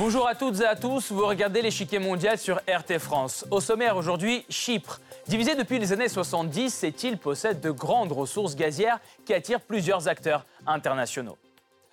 Bonjour à toutes et à tous, vous regardez l'échiquier mondial sur RT France. Au sommaire aujourd'hui, Chypre. Divisé depuis les années 70, cette île possède de grandes ressources gazières qui attirent plusieurs acteurs internationaux.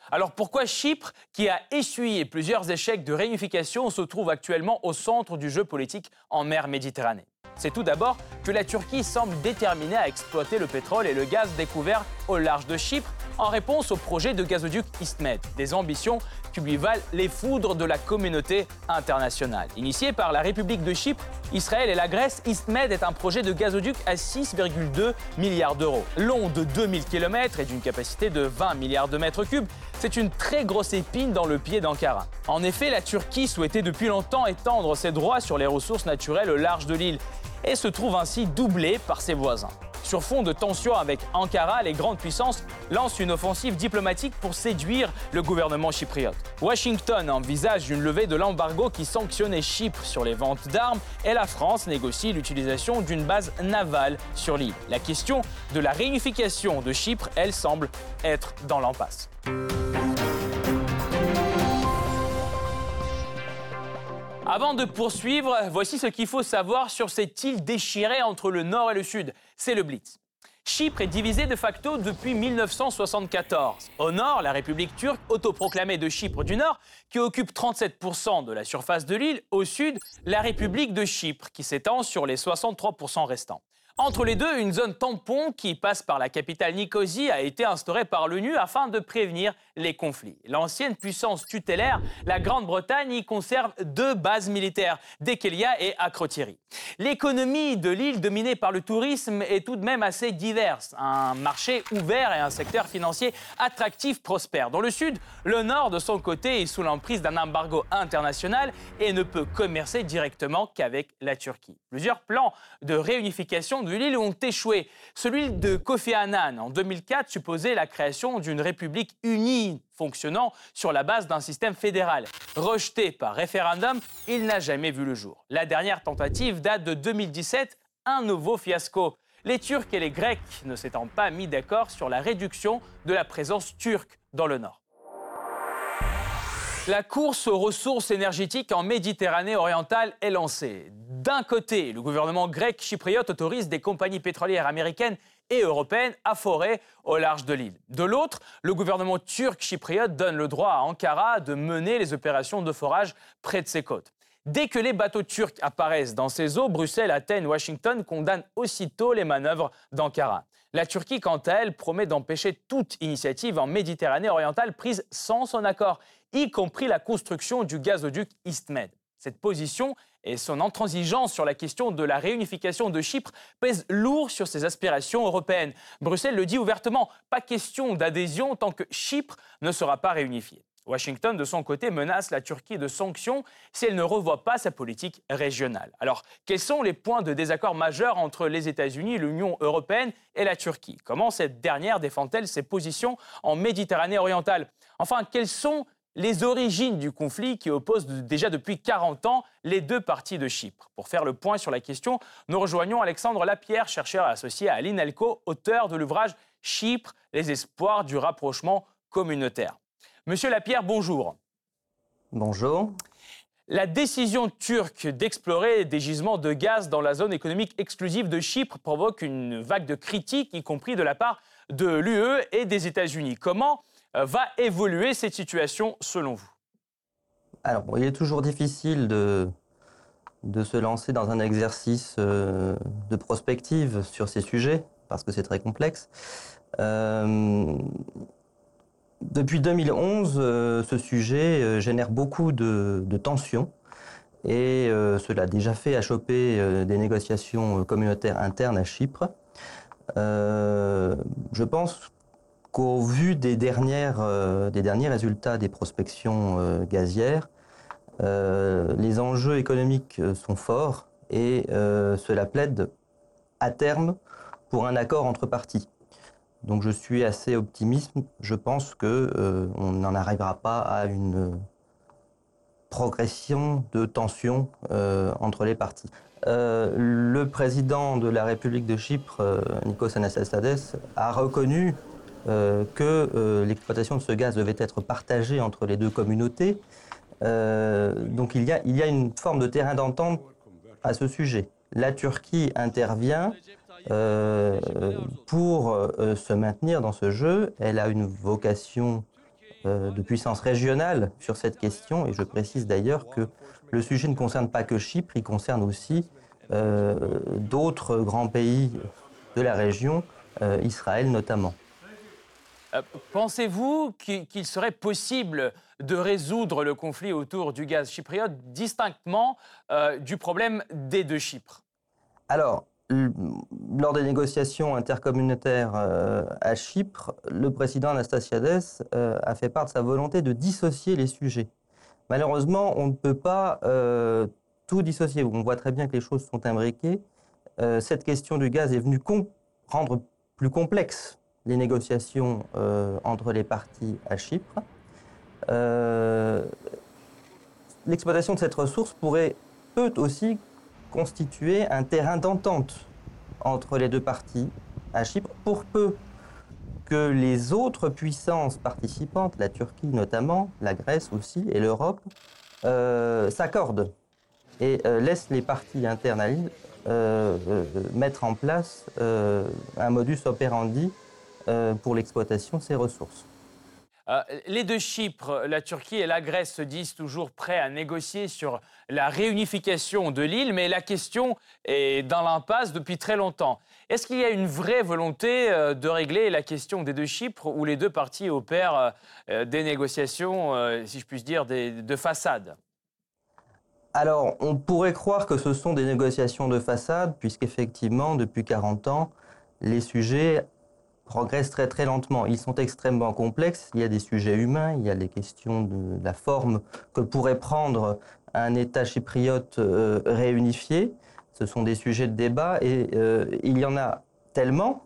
Alors pourquoi Chypre, qui a essuyé plusieurs échecs de réunification, se trouve actuellement au centre du jeu politique en mer Méditerranée? C'est tout d'abord que la Turquie semble déterminée à exploiter le pétrole et le gaz découverts au large de Chypre en réponse au projet de gazoduc IstMed, des ambitions qui lui valent les foudres de la communauté internationale. Initié par la République de Chypre, Israël et la Grèce, IstMed est un projet de gazoduc à 6,2 milliards d'euros. Long de 2000 km et d'une capacité de 20 milliards de mètres cubes, c'est une très grosse épine dans le pied d'Ankara. En effet, la Turquie souhaitait depuis longtemps étendre ses droits sur les ressources naturelles au large de l'île et se trouve ainsi doublée par ses voisins. Sur fond de tensions avec Ankara, les grandes puissances lancent une offensive diplomatique pour séduire le gouvernement chypriote. Washington envisage une levée de l'embargo qui sanctionnait Chypre sur les ventes d'armes et la France négocie l'utilisation d'une base navale sur l'île. La question de la réunification de Chypre, elle semble être dans l'impasse. Avant de poursuivre, voici ce qu'il faut savoir sur cette île déchirée entre le nord et le sud. C'est le Blitz. Chypre est divisée de facto depuis 1974. Au nord, la République turque, autoproclamée de Chypre du Nord, qui occupe 37% de la surface de l'île. Au sud, la République de Chypre, qui s'étend sur les 63% restants. Entre les deux, une zone tampon qui passe par la capitale Nicosie a été instaurée par l'ONU afin de prévenir les conflits. L'ancienne puissance tutélaire, la Grande-Bretagne, y conserve deux bases militaires, Dekelia et Akrotiri. L'économie de l'île, dominée par le tourisme, est tout de même assez diverse. Un marché ouvert et un secteur financier attractif prospèrent. Dans le sud, le nord, de son côté, est sous l'emprise d'un embargo international et ne peut commercer directement qu'avec la Turquie. Plusieurs plans de réunification l'île ont échoué. Celui de Kofi Annan en 2004 supposait la création d'une république unie fonctionnant sur la base d'un système fédéral. Rejeté par référendum, il n'a jamais vu le jour. La dernière tentative date de 2017, un nouveau fiasco. Les Turcs et les Grecs ne s'étant pas mis d'accord sur la réduction de la présence turque dans le nord. La course aux ressources énergétiques en Méditerranée orientale est lancée. D'un côté, le gouvernement grec chypriote autorise des compagnies pétrolières américaines et européennes à forer au large de l'île. De l'autre, le gouvernement turc chypriote donne le droit à Ankara de mener les opérations de forage près de ses côtes. Dès que les bateaux turcs apparaissent dans ces eaux, Bruxelles, Athènes, Washington condamnent aussitôt les manœuvres d'Ankara. La Turquie, quant à elle, promet d'empêcher toute initiative en Méditerranée orientale prise sans son accord y compris la construction du gazoduc EastMed. Cette position et son intransigeance sur la question de la réunification de Chypre pèsent lourd sur ses aspirations européennes. Bruxelles le dit ouvertement, pas question d'adhésion tant que Chypre ne sera pas réunifiée. Washington, de son côté, menace la Turquie de sanctions si elle ne revoit pas sa politique régionale. Alors, quels sont les points de désaccord majeurs entre les États-Unis, l'Union européenne et la Turquie? Comment cette dernière défend-elle ses positions en Méditerranée orientale? Enfin, quels sont les origines du conflit qui oppose déjà depuis 40 ans les deux parties de Chypre. Pour faire le point sur la question, nous rejoignons Alexandre Lapierre, chercheur associé à l'INALCO, auteur de l'ouvrage Chypre, les espoirs du rapprochement communautaire. Monsieur Lapierre, bonjour. Bonjour. La décision turque d'explorer des gisements de gaz dans la zone économique exclusive de Chypre provoque une vague de critiques, y compris de la part de l'UE et des États-Unis. Comment va évoluer cette situation selon vous? Alors, il est toujours difficile de, de se lancer dans un exercice euh, de prospective sur ces sujets, parce que c'est très complexe. Euh, depuis 2011, ce sujet génère beaucoup de, de tensions et cela a déjà fait achoper des négociations communautaires internes à Chypre. je pense qu'au vu des, dernières, euh, des derniers résultats des prospections euh, gazières, euh, les enjeux économiques sont forts et cela plaide à terme pour un accord entre parties. Donc je suis assez optimiste. Je pense que on n'en arrivera pas à une progression de tension entre les parties. le président de la République de Chypre, Nikos Anastasiades, a reconnu euh, que euh, l'exploitation de ce gaz devait être partagée entre les deux communautés, donc y, a, il y a une forme de terrain d'entente à ce sujet. La Turquie intervient pour se maintenir dans ce jeu. Elle a une vocation de puissance régionale sur cette question, et je précise d'ailleurs que le sujet ne concerne pas que Chypre, il concerne aussi d'autres grands pays de la région, Israël notamment. Euh, pensez-vous qu'il serait possible de résoudre le conflit autour du gaz chypriote distinctement euh, du problème des deux Chypres? Alors, lors des négociations intercommunautaires euh, à Chypre, le président Anastasiades a fait part de sa volonté de dissocier les sujets. Malheureusement, on ne peut pas tout dissocier. On voit très bien que les choses sont imbriquées. cette question du gaz est venue rendre plus complexe les négociations euh, entre les parties à Chypre. Euh, l'exploitation de cette ressource pourrait, peut aussi constituer un terrain d'entente entre les deux parties à Chypre, pour peu que les autres puissances participantes, la Turquie notamment, la Grèce aussi et l'Europe, euh, s'accordent et laissent les parties internes mettre en place un modus operandi pour l'exploitation de ces ressources. Euh, les deux Chypres, la Turquie et la Grèce, se disent toujours prêts à négocier sur la réunification de l'île, mais la question est dans l'impasse depuis très longtemps. Est-ce qu'il y a une vraie volonté euh, de régler la question des deux Chypres où les deux parties opèrent des négociations, si je puis dire, de façade? Alors, on pourrait croire que ce sont des négociations de façade, puisqu'effectivement, depuis 40 ans, les sujets progressent très très lentement. Ils sont extrêmement complexes. Il y a des sujets humains, il y a les questions de la forme que pourrait prendre un État chypriote euh, réunifié. Ce sont des sujets de débat et euh, il y en a tellement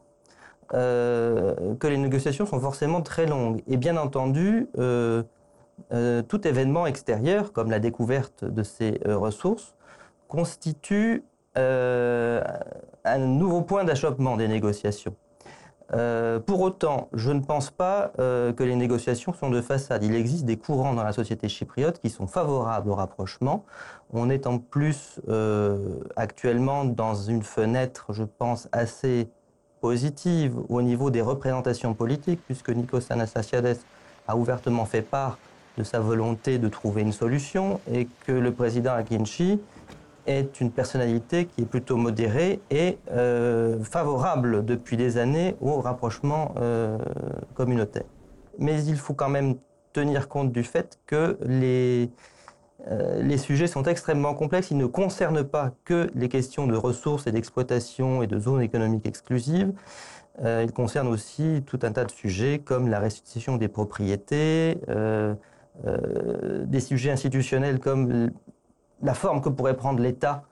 euh, que les négociations sont forcément très longues. Et bien entendu, tout événement extérieur, comme la découverte de ces ressources, constitue un nouveau point d'achoppement des négociations. Euh, pour autant, je ne pense pas euh, que les négociations sont de façade. Il existe des courants dans la société chypriote qui sont favorables au rapprochement. On est en plus euh, actuellement dans une fenêtre, je pense, assez positive au niveau des représentations politiques, puisque Nikos Anastasiades a ouvertement fait part de sa volonté de trouver une solution et que le président Akinci est une personnalité qui est plutôt modérée et euh, favorable depuis des années au rapprochement euh, communautaire. Mais il faut quand même tenir compte du fait que les, euh, les sujets sont extrêmement complexes. Ils ne concernent pas que les questions de ressources et d'exploitation et de zones économiques exclusives. ils concernent aussi tout un tas de sujets comme la restitution des propriétés, des sujets institutionnels comme la forme que pourrait prendre l'État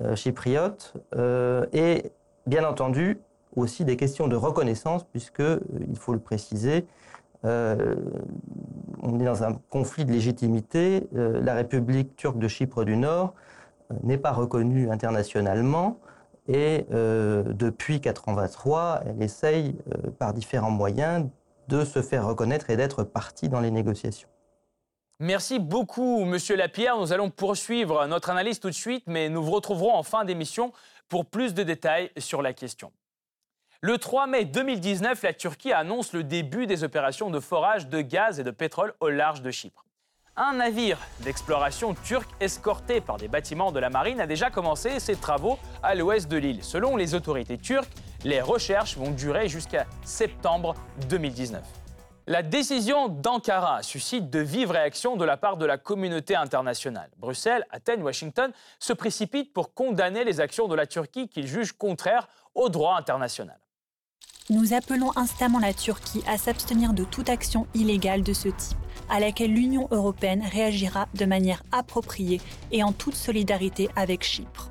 euh, chypriote euh, et bien entendu aussi des questions de reconnaissance puisque, euh, il faut le préciser, on est dans un conflit de légitimité. la République turque de Chypre du Nord n'est pas reconnue internationalement et depuis 1983, elle essaye par différents moyens de se faire reconnaître et d'être partie dans les négociations. Merci beaucoup, Monsieur Lapierre. Nous allons poursuivre notre analyse tout de suite, mais nous vous retrouverons en fin d'émission pour plus de détails sur la question. Le 3 mai 2019, la Turquie annonce le début des opérations de forage de gaz et de pétrole au large de Chypre. Un navire d'exploration turc escorté par des bâtiments de la marine a déjà commencé ses travaux à l'ouest de l'île. Selon les autorités turques, les recherches vont durer jusqu'à septembre 2019. La décision d'Ankara suscite de vives réactions de la part de la communauté internationale. Bruxelles, Athènes, Washington se précipitent pour condamner les actions de la Turquie qu'ils jugent contraires au droit international. Nous appelons instamment la Turquie à s'abstenir de toute action illégale de ce type, à laquelle l'Union européenne réagira de manière appropriée et en toute solidarité avec Chypre.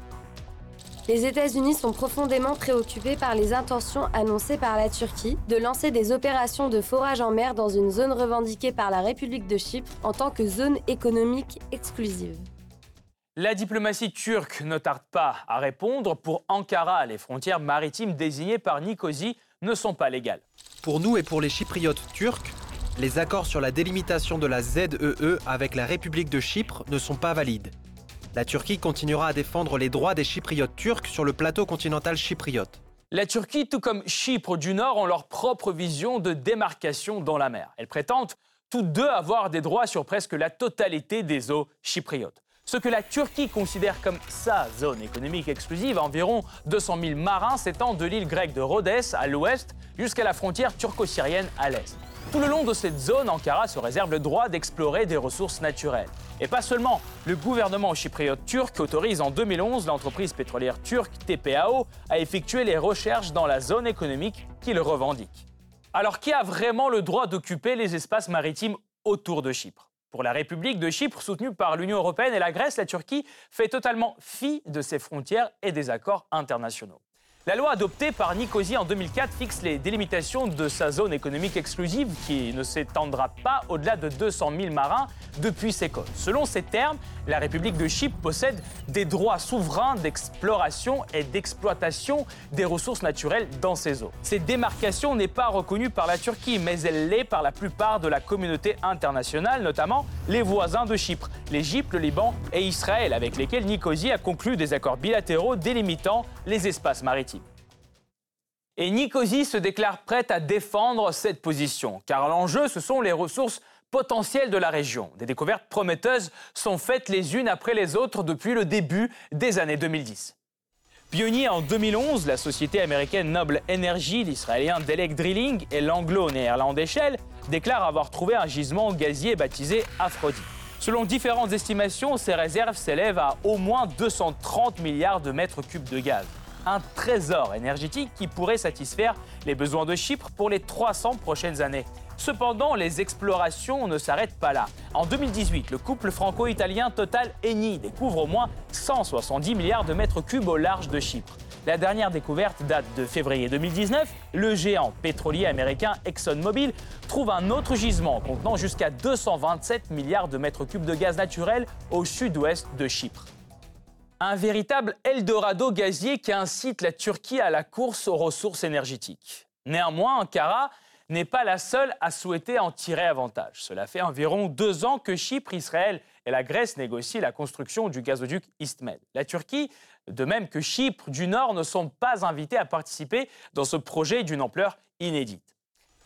Les États-Unis sont profondément préoccupés par les intentions annoncées par la Turquie de lancer des opérations de forage en mer dans une zone revendiquée par la République de Chypre en tant que zone économique exclusive. La diplomatie turque ne tarde pas à répondre. Pour Ankara, les frontières maritimes désignées par Nicosie ne sont pas légales. Pour nous et pour les Chypriotes turcs, les accords sur la délimitation de la ZEE e avec la République de Chypre ne sont pas valides. La Turquie continuera à défendre les droits des Chypriotes turcs sur le plateau continental chypriote. La Turquie, tout comme Chypre du Nord, ont leur propre vision de démarcation dans la mer. Elles prétendent toutes deux avoir des droits sur presque la totalité des eaux chypriotes. Ce que la Turquie considère comme sa zone économique exclusive, environ 200 000 marins s'étend de l'île grecque de Rhodes à l'ouest jusqu'à la frontière turco-syrienne à l'est. Tout le long de cette zone, Ankara se réserve le droit d'explorer des ressources naturelles. Et pas seulement, le gouvernement chypriote turc autorise en 2011 l'entreprise pétrolière turque TPAO à effectuer les recherches dans la zone économique qu'il revendique. Alors qui a vraiment le droit d'occuper les espaces maritimes autour de Chypre? Pour la République de Chypre, soutenue par l'Union européenne et la Grèce, la Turquie fait totalement fi de ses frontières et des accords internationaux. La loi adoptée par Nicosie en 2004 fixe les délimitations de sa zone économique exclusive qui ne s'étendra pas au-delà de 200 000 marins depuis ses côtes. Selon ces termes, la République de Chypre possède des droits souverains d'exploration et d'exploitation des ressources naturelles dans ses eaux. Cette démarcation n'est pas reconnue par la Turquie, mais elle l'est par la plupart de la communauté internationale, notamment les voisins de Chypre, l'Égypte, le Liban et Israël, avec lesquels Nicosie a conclu des accords bilatéraux délimitant les espaces maritimes. Et Nicosie se déclare prête à défendre cette position, car l'enjeu, ce sont les ressources potentielles de la région. Des découvertes prometteuses sont faites les unes après les autres depuis le début des années 2010. Pionnier en 2011, la société américaine Noble Energy, l'israélien Delek Drilling et l'anglo-néerlandais Shell déclarent avoir trouvé un gisement gazier baptisé Aphrodite. Selon différentes estimations, ces réserves s'élèvent à au moins 230 milliards de mètres cubes de gaz un trésor énergétique qui pourrait satisfaire les besoins de Chypre pour les 300 prochaines années. Cependant, les explorations ne s'arrêtent pas là. En 2018, le couple franco-italien Total Eni découvre au moins 170 milliards de mètres cubes au large de Chypre. La dernière découverte date de février 2019. Le géant pétrolier américain ExxonMobil trouve un autre gisement contenant jusqu'à 227 milliards de mètres cubes de gaz naturel au sud-ouest de Chypre un véritable Eldorado gazier qui incite la Turquie à la course aux ressources énergétiques. Néanmoins, Ankara n'est pas la seule à souhaiter en tirer avantage. Cela fait environ deux ans que Chypre, Israël et la Grèce négocient la construction du gazoduc EastMed. La Turquie, de même que Chypre du Nord, ne sont pas invités à participer dans ce projet d'une ampleur inédite.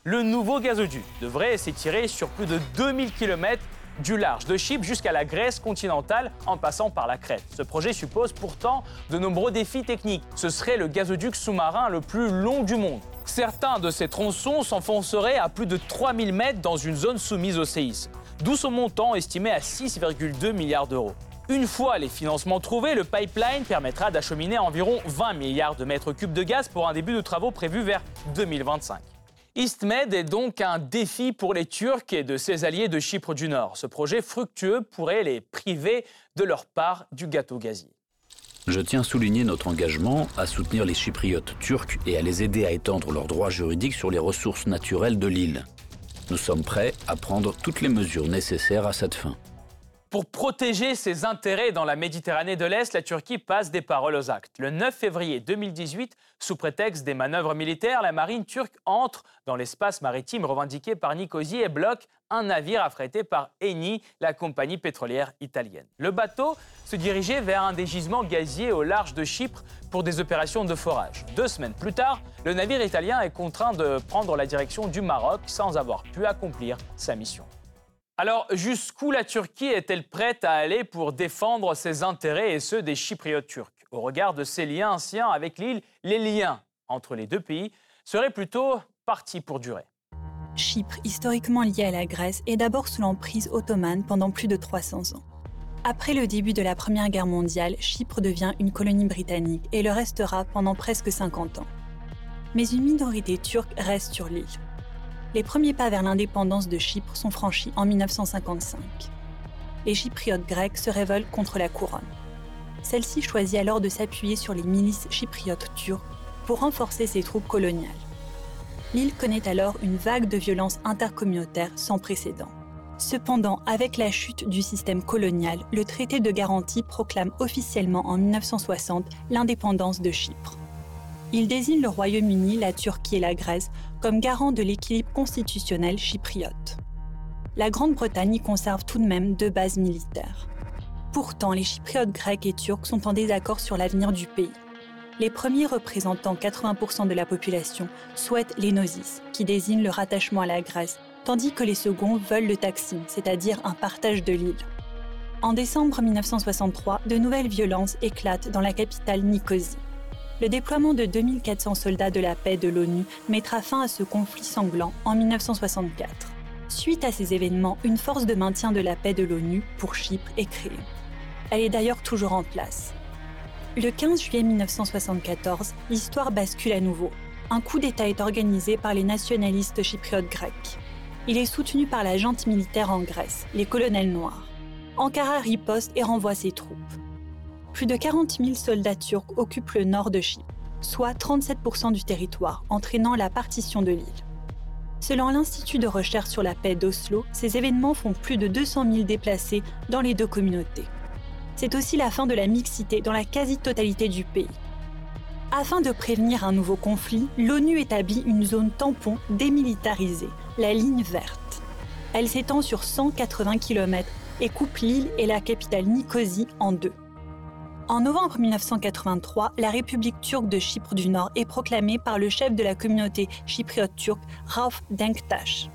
Le nouveau gazoduc devrait s'étirer sur plus de 2000 km du large de Chypre jusqu'à la Grèce continentale en passant par la Crète. Ce projet suppose pourtant de nombreux défis techniques. Ce serait le gazoduc sous-marin le plus long du monde. Certains de ces tronçons s'enfonceraient à plus de 3000 mètres dans une zone soumise au séisme, d'où son montant estimé à 6,2 milliards d'euros. Une fois les financements trouvés, le pipeline permettra d'acheminer environ 20 milliards de mètres cubes de gaz pour un début de travaux prévu vers 2025. EastMed est donc un défi pour les Turcs et de ses alliés de Chypre du Nord. Ce projet fructueux pourrait les priver de leur part du gâteau gazier. Je tiens à souligner notre engagement à soutenir les Chypriotes turcs et à les aider à étendre leurs droits juridiques sur les ressources naturelles de l'île. Nous sommes prêts à prendre toutes les mesures nécessaires à cette fin. Pour protéger ses intérêts dans la Méditerranée de l'Est, la Turquie passe des paroles aux actes. Le 9 février 2018, sous prétexte des manœuvres militaires, la marine turque entre dans l'espace maritime revendiqué par Nicosie et bloque un navire affrété par Eni, la compagnie pétrolière italienne. Le bateau se dirigeait vers un des gisements gaziers au large de Chypre pour des opérations de forage. Deux semaines plus tard, le navire italien est contraint de prendre la direction du Maroc sans avoir pu accomplir sa mission. Alors, jusqu'où la Turquie est-elle prête à aller pour défendre ses intérêts et ceux des Chypriotes turcs? Au regard de ses liens anciens avec l'île, les liens entre les deux pays seraient plutôt partis pour durer. Chypre, historiquement liée à la Grèce, est d'abord sous l'emprise ottomane pendant plus de 300 ans. Après le début de la Première Guerre mondiale, Chypre devient une colonie britannique et le restera pendant presque 50 ans. Mais une minorité turque reste sur l'île les premiers pas vers l'indépendance de Chypre sont franchis en 1955. Les Chypriotes grecs se révoltent contre la couronne. Celle-ci choisit alors de s'appuyer sur les milices chypriotes turques pour renforcer ses troupes coloniales. L'île connaît alors une vague de violence intercommunautaire sans précédent. Cependant, avec la chute du système colonial, le traité de garantie proclame officiellement en 1960 l'indépendance de Chypre. Il désigne le Royaume-Uni, la Turquie et la Grèce comme garant de l'équilibre constitutionnel chypriote. La Grande-Bretagne y conserve tout de même deux bases militaires. Pourtant, les Chypriotes grecs et turcs sont en désaccord sur l'avenir du pays. Les premiers représentant 80% de la population souhaitent l'énosis, qui désigne le rattachement à la Grèce, tandis que les seconds veulent le taxim, c'est-à-dire un partage de l'île. En décembre 1963, de nouvelles violences éclatent dans la capitale Nicosie. Le déploiement de 2400 soldats de la paix de l'ONU mettra fin à ce conflit sanglant en 1964. Suite à ces événements, une force de maintien de la paix de l'ONU pour Chypre est créée. Elle est d'ailleurs toujours en place. Le 15 juillet 1974, l'histoire bascule à nouveau. Un coup d'État est organisé par les nationalistes chypriotes grecs. Il est soutenu par la junte militaire en Grèce, les colonels noirs. Ankara riposte et renvoie ses troupes. Plus de 40 000 soldats turcs occupent le nord de Chypre, soit 37% du territoire, entraînant la partition de l'île. Selon l'Institut de recherche sur la paix d'Oslo, ces événements font plus de 200 000 déplacés dans les deux communautés c'est aussi la fin de la mixité dans la quasi-totalité du pays. Afin de prévenir un nouveau conflit, l'ONU établit une zone tampon démilitarisée, la ligne verte. Elle s'étend sur 180 km et coupe l'île et la capitale Nicosie en deux. En novembre 1983, la République turque de Chypre du Nord est proclamée par le chef de la communauté chypriote turque, Rauf Denktash.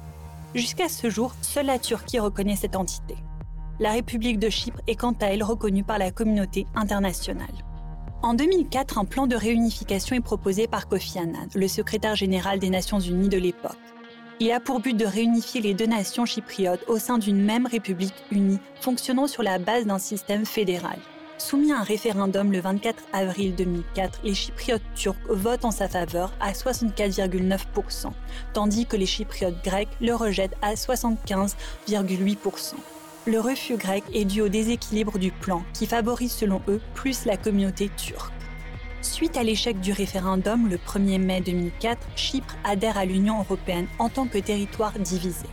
Jusqu'à ce jour, seule la Turquie reconnaît cette entité la République de Chypre est quant à elle reconnue par la communauté internationale. En 2004, un plan de réunification est proposé par Kofi Annan, le secrétaire général des Nations Unies de l'époque. Il a pour but de réunifier les deux nations chypriotes au sein d'une même République unie, fonctionnant sur la base d'un système fédéral. Soumis à un référendum le 24 avril 2004, les Chypriotes turcs votent en sa faveur à 64,9%, tandis que les Chypriotes grecs le rejettent à 75,8%. Le refus grec est dû au déséquilibre du plan qui favorise selon eux plus la communauté turque. Suite à l'échec du référendum le 1er mai 2004, Chypre adhère à l'Union européenne en tant que territoire divisé.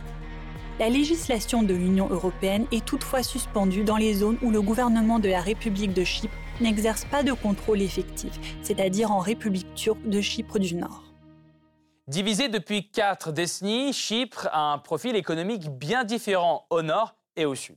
La législation de l'Union européenne est toutefois suspendue dans les zones où le gouvernement de la République de Chypre n'exerce pas de contrôle effectif, c'est-à-dire en République turque de Chypre du Nord. Divisé depuis quatre décennies, Chypre a un profil économique bien différent au nord et au sud.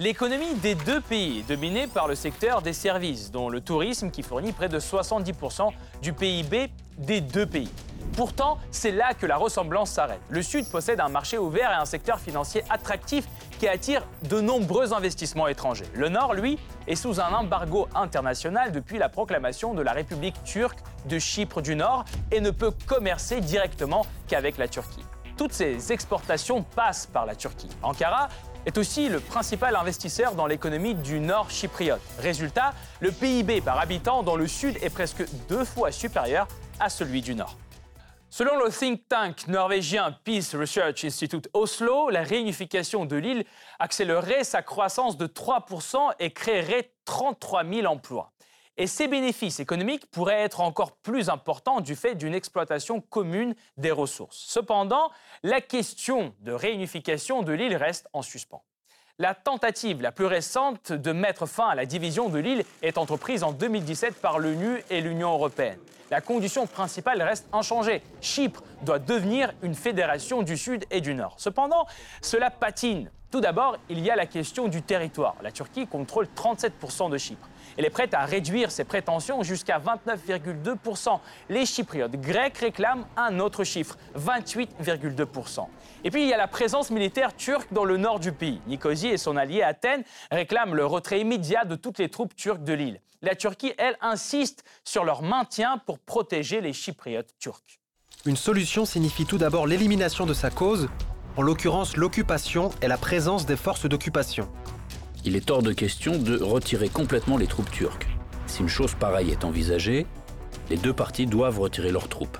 L'économie des deux pays est dominée par le secteur des services, dont le tourisme qui fournit près de 70% du PIB des deux pays. Pourtant, c'est là que la ressemblance s'arrête. Le Sud possède un marché ouvert et un secteur financier attractif qui attire de nombreux investissements étrangers. Le Nord, lui, est sous un embargo international depuis la proclamation de la République turque de Chypre du Nord et ne peut commercer directement qu'avec la Turquie. Toutes ces exportations passent par la Turquie. Ankara est aussi le principal investisseur dans l'économie du nord chypriote. Résultat, le PIB par habitant dans le sud est presque deux fois supérieur à celui du nord. Selon le think tank norvégien Peace Research Institute Oslo, la réunification de l'île accélérerait sa croissance de 3% et créerait 33 000 emplois. Et ces bénéfices économiques pourraient être encore plus importants du fait d'une exploitation commune des ressources. Cependant, la question de réunification de l'île reste en suspens. La tentative la plus récente de mettre fin à la division de l'île est entreprise en 2017 par l'ONU et l'Union européenne. La condition principale reste inchangée. Chypre doit devenir une fédération du Sud et du Nord. Cependant, cela patine. Tout d'abord, il y a la question du territoire. La Turquie contrôle 37% de Chypre. Elle est prête à réduire ses prétentions jusqu'à 29,2%. Les Chypriotes grecs réclament un autre chiffre, 28,2%. Et puis il y a la présence militaire turque dans le nord du pays. Nicosie et son allié Athènes réclament le retrait immédiat de toutes les troupes turques de l'île. La Turquie, elle, insiste sur leur maintien pour protéger les Chypriotes turcs. Une solution signifie tout d'abord l'élimination de sa cause, en l'occurrence l'occupation et la présence des forces d'occupation il est hors de question de retirer complètement les troupes turques. Si une chose pareille est envisagée, les deux parties doivent retirer leurs troupes.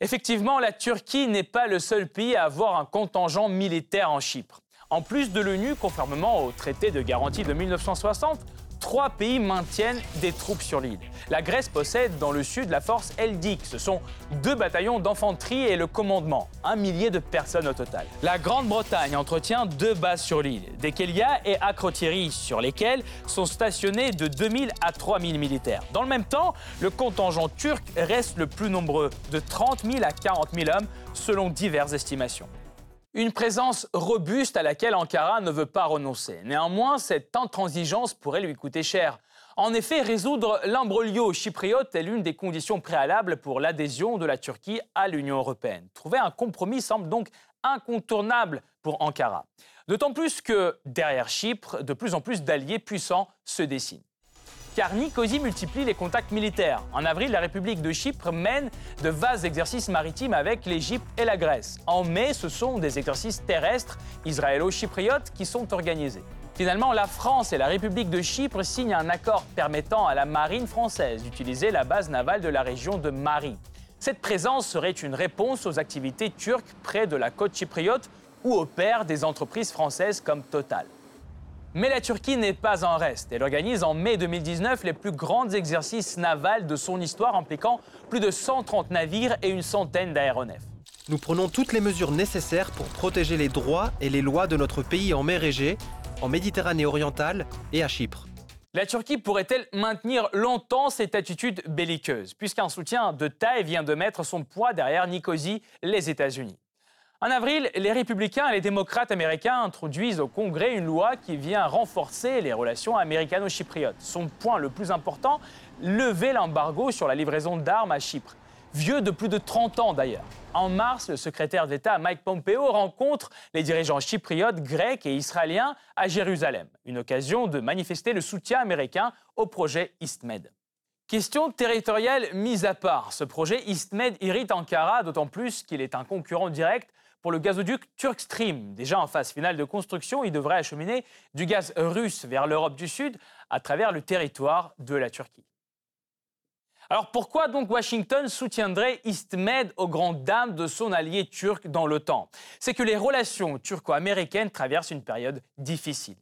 Effectivement, la Turquie n'est pas le seul pays à avoir un contingent militaire en Chypre. En plus de l'ONU, conformément au traité de garantie de 1960, trois pays maintiennent des troupes sur l'île. La Grèce possède dans le sud la force Eldic. Ce sont deux bataillons d'infanterie et le commandement, un millier de personnes au total. La Grande-Bretagne entretient deux bases sur l'île, Dekelia et Akrotiri, sur lesquelles sont stationnés de 2000 à 3000 militaires. Dans le même temps, le contingent turc reste le plus nombreux, de 30 000 à 40 000 hommes, selon diverses estimations. Une présence robuste à laquelle Ankara ne veut pas renoncer. Néanmoins, cette intransigeance pourrait lui coûter cher. En effet, résoudre l'imbroglio chypriote est l'une des conditions préalables pour l'adhésion de la Turquie à l'Union européenne. Trouver un compromis semble donc incontournable pour Ankara. D'autant plus que derrière Chypre, de plus en plus d'alliés puissants se dessinent car Nicosie multiplie les contacts militaires. En avril, la République de Chypre mène de vastes exercices maritimes avec l'Égypte et la Grèce. En mai, ce sont des exercices terrestres israélo-chypriotes qui sont organisés. Finalement, la France et la République de Chypre signent un accord permettant à la marine française d'utiliser la base navale de la région de Marie. Cette présence serait une réponse aux activités turques près de la côte chypriote où opèrent des entreprises françaises comme Total. Mais la Turquie n'est pas en reste. Elle organise en mai 2019 les plus grands exercices navals de son histoire impliquant plus de 130 navires et une centaine d'aéronefs. Nous prenons toutes les mesures nécessaires pour protéger les droits et les lois de notre pays en mer Égée, en Méditerranée orientale et à Chypre. La Turquie pourrait-elle maintenir longtemps cette attitude belliqueuse, puisqu'un soutien de taille vient de mettre son poids derrière Nicosie, les États-Unis? En avril, les républicains et les démocrates américains introduisent au Congrès une loi qui vient renforcer les relations américano-chypriotes. Son point le plus important, lever l'embargo sur la livraison d'armes à Chypre. Vieux de plus de 30 ans d'ailleurs. En mars, le secrétaire d'État Mike Pompeo rencontre les dirigeants chypriotes, grecs et israéliens à Jérusalem. Une occasion de manifester le soutien américain au projet EastMed. Question territoriale mise à part, ce projet EastMed irrite Ankara, d'autant plus qu'il est un concurrent direct pour le gazoduc Turkstream. Déjà en phase finale de construction, il devrait acheminer du gaz russe vers l'Europe du Sud à travers le territoire de la Turquie. Alors pourquoi donc Washington soutiendrait EastMed aux grandes dames de son allié turc dans l'OTAN? C'est que les relations turco-américaines traversent une période difficile.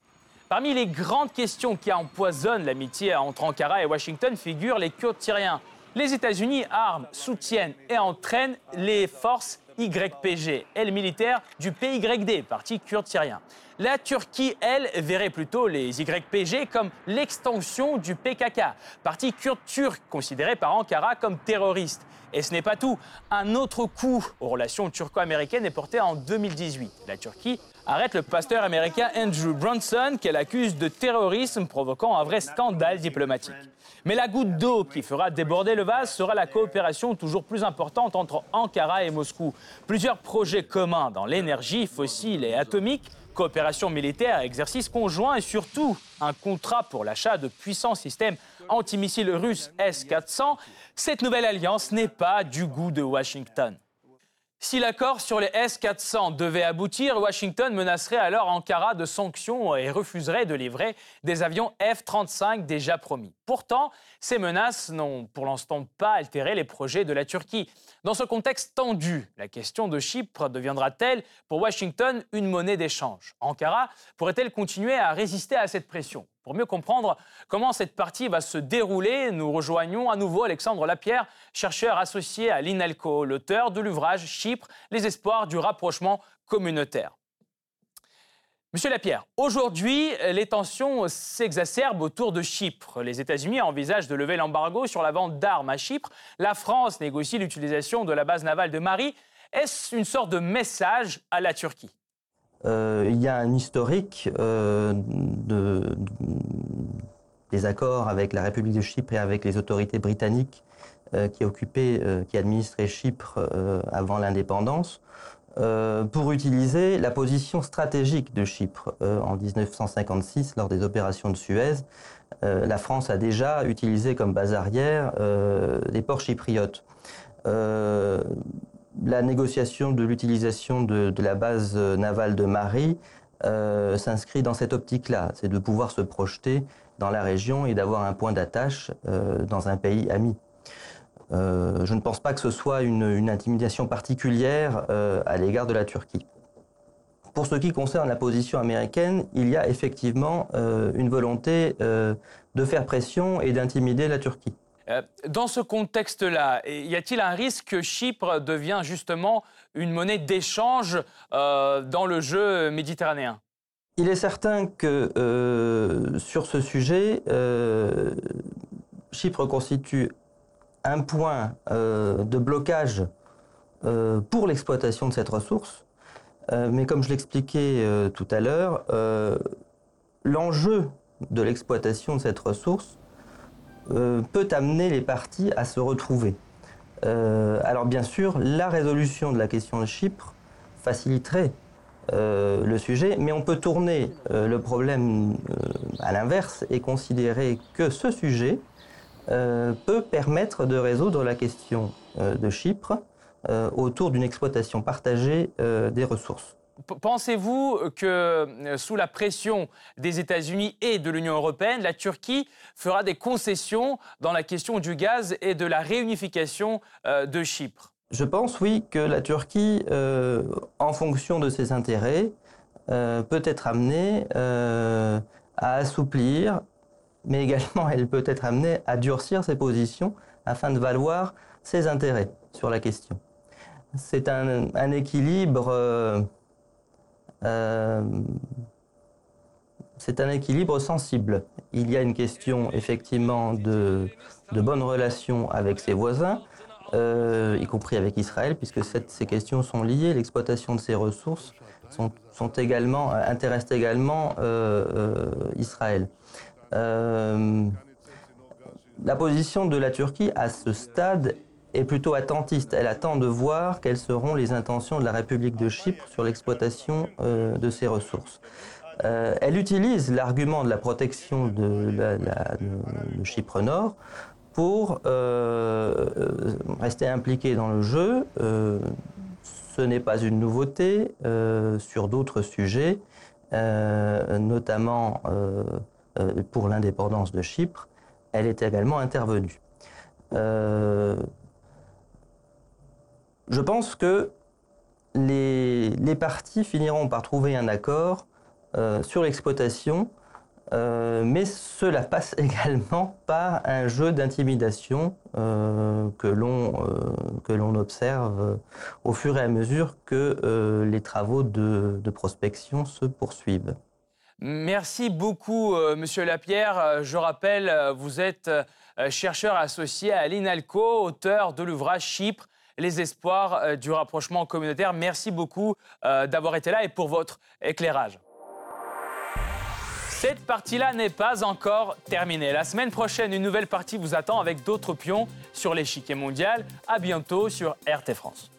Parmi les grandes questions qui empoisonnent l'amitié entre Ankara et Washington figurent les Kurdes syriens. Les États-Unis arment, soutiennent et entraînent les forces YPG, aile militaire du PYD, parti kurde syrien. La Turquie, elle, verrait plutôt les YPG comme l'extension du PKK, parti kurde turc considéré par Ankara comme terroriste. Et ce n'est pas tout. Un autre coup aux relations turco-américaines est porté en 2018. La Turquie arrête le pasteur américain Andrew Brunson qu'elle accuse de terrorisme provoquant un vrai scandale diplomatique. Mais la goutte d'eau qui fera déborder le vase sera la coopération toujours plus importante entre Ankara et Moscou. Plusieurs projets communs dans l'énergie fossile et atomique, coopération militaire, exercices conjoints et surtout un contrat pour l'achat de puissants systèmes antimissiles russes S-400, cette nouvelle alliance n'est pas du goût de Washington. Si l'accord sur les S-400 devait aboutir, Washington menacerait alors Ankara de sanctions et refuserait de livrer des avions F-35 déjà promis. Pourtant, ces menaces n'ont pour l'instant pas altéré les projets de la Turquie. Dans ce contexte tendu, la question de Chypre deviendra-t-elle pour Washington une monnaie d'échange? Ankara pourrait-elle continuer à résister à cette pression? Pour mieux comprendre comment cette partie va se dérouler, nous rejoignons à nouveau Alexandre Lapierre, chercheur associé à l'INALCO, l'auteur de l'ouvrage Chypre, les espoirs du rapprochement communautaire. Monsieur Lapierre, aujourd'hui, les tensions s'exacerbent autour de Chypre. Les États-Unis envisagent de lever l'embargo sur la vente d'armes à Chypre. La France négocie l'utilisation de la base navale de Marie. Est-ce une sorte de message à la Turquie? Il y a un historique euh, des accords avec la République de Chypre et avec les autorités britanniques euh, qui occupaient, qui administraient Chypre avant l'indépendance, pour utiliser la position stratégique de Chypre. en 1956, lors des opérations de Suez, la France a déjà utilisé comme base arrière les ports chypriotes la négociation de l'utilisation de, la base navale de Marie euh, s'inscrit dans cette optique-là, c'est de pouvoir se projeter dans la région et d'avoir un point d'attache euh, dans un pays ami. Euh, je ne pense pas que ce soit une, intimidation particulière à l'égard de la Turquie. Pour ce qui concerne la position américaine, il y a effectivement une volonté de faire pression et d'intimider la Turquie. Euh, dans ce contexte-là, y a-t-il un risque que Chypre devienne justement une monnaie d'échange euh, dans le jeu méditerranéen? Il est certain que euh, sur ce sujet, Chypre constitue un point de blocage pour l'exploitation de cette ressource. mais comme je l'expliquais tout à l'heure, l'enjeu de l'exploitation de cette ressource euh, peut amener les parties à se retrouver. Euh, alors bien sûr, la résolution de la question de Chypre faciliterait euh, le sujet, mais on peut tourner le problème à l'inverse et considérer que ce sujet peut permettre de résoudre la question de Chypre autour d'une exploitation partagée des ressources. Pensez-vous que euh, sous la pression des États-Unis et de l'Union européenne, la Turquie fera des concessions dans la question du gaz et de la réunification euh, de Chypre? Je pense oui que la Turquie, euh, en fonction de ses intérêts, peut être amenée à assouplir, mais également elle peut être amenée à durcir ses positions afin de valoir ses intérêts sur la question. C'est un, équilibre c'est un équilibre sensible. Il y a une question effectivement de, de bonnes relations avec ses voisins, euh, y compris avec Israël, puisque ces questions sont liées. L'exploitation de ces ressources sont, sont également, intéressent également euh, Israël. la position de la Turquie à ce stade est plutôt attentiste. Elle attend de voir quelles seront les intentions de la République de Chypre sur l'exploitation euh, de ses ressources. Euh, elle utilise l'argument de la protection de, Chypre Nord pour euh, rester impliquée dans le jeu. ce n'est pas une nouveauté sur d'autres sujets, notamment pour l'indépendance de Chypre. Elle est également intervenue. Je pense que les, parties finiront par trouver un accord euh, sur l'exploitation, euh, mais cela passe également par un jeu d'intimidation euh, que l'on observe au fur et à mesure que les travaux de, de, prospection se poursuivent. Merci beaucoup, Monsieur Lapierre. Je rappelle, vous êtes chercheur associé à l'INALCO, auteur de l'ouvrage Chypre les espoirs euh, du rapprochement communautaire. Merci beaucoup euh, d'avoir été là et pour votre éclairage. Cette partie-là n'est pas encore terminée. La semaine prochaine, une nouvelle partie vous attend avec d'autres pions sur l'échiquier mondial. À bientôt sur RT France.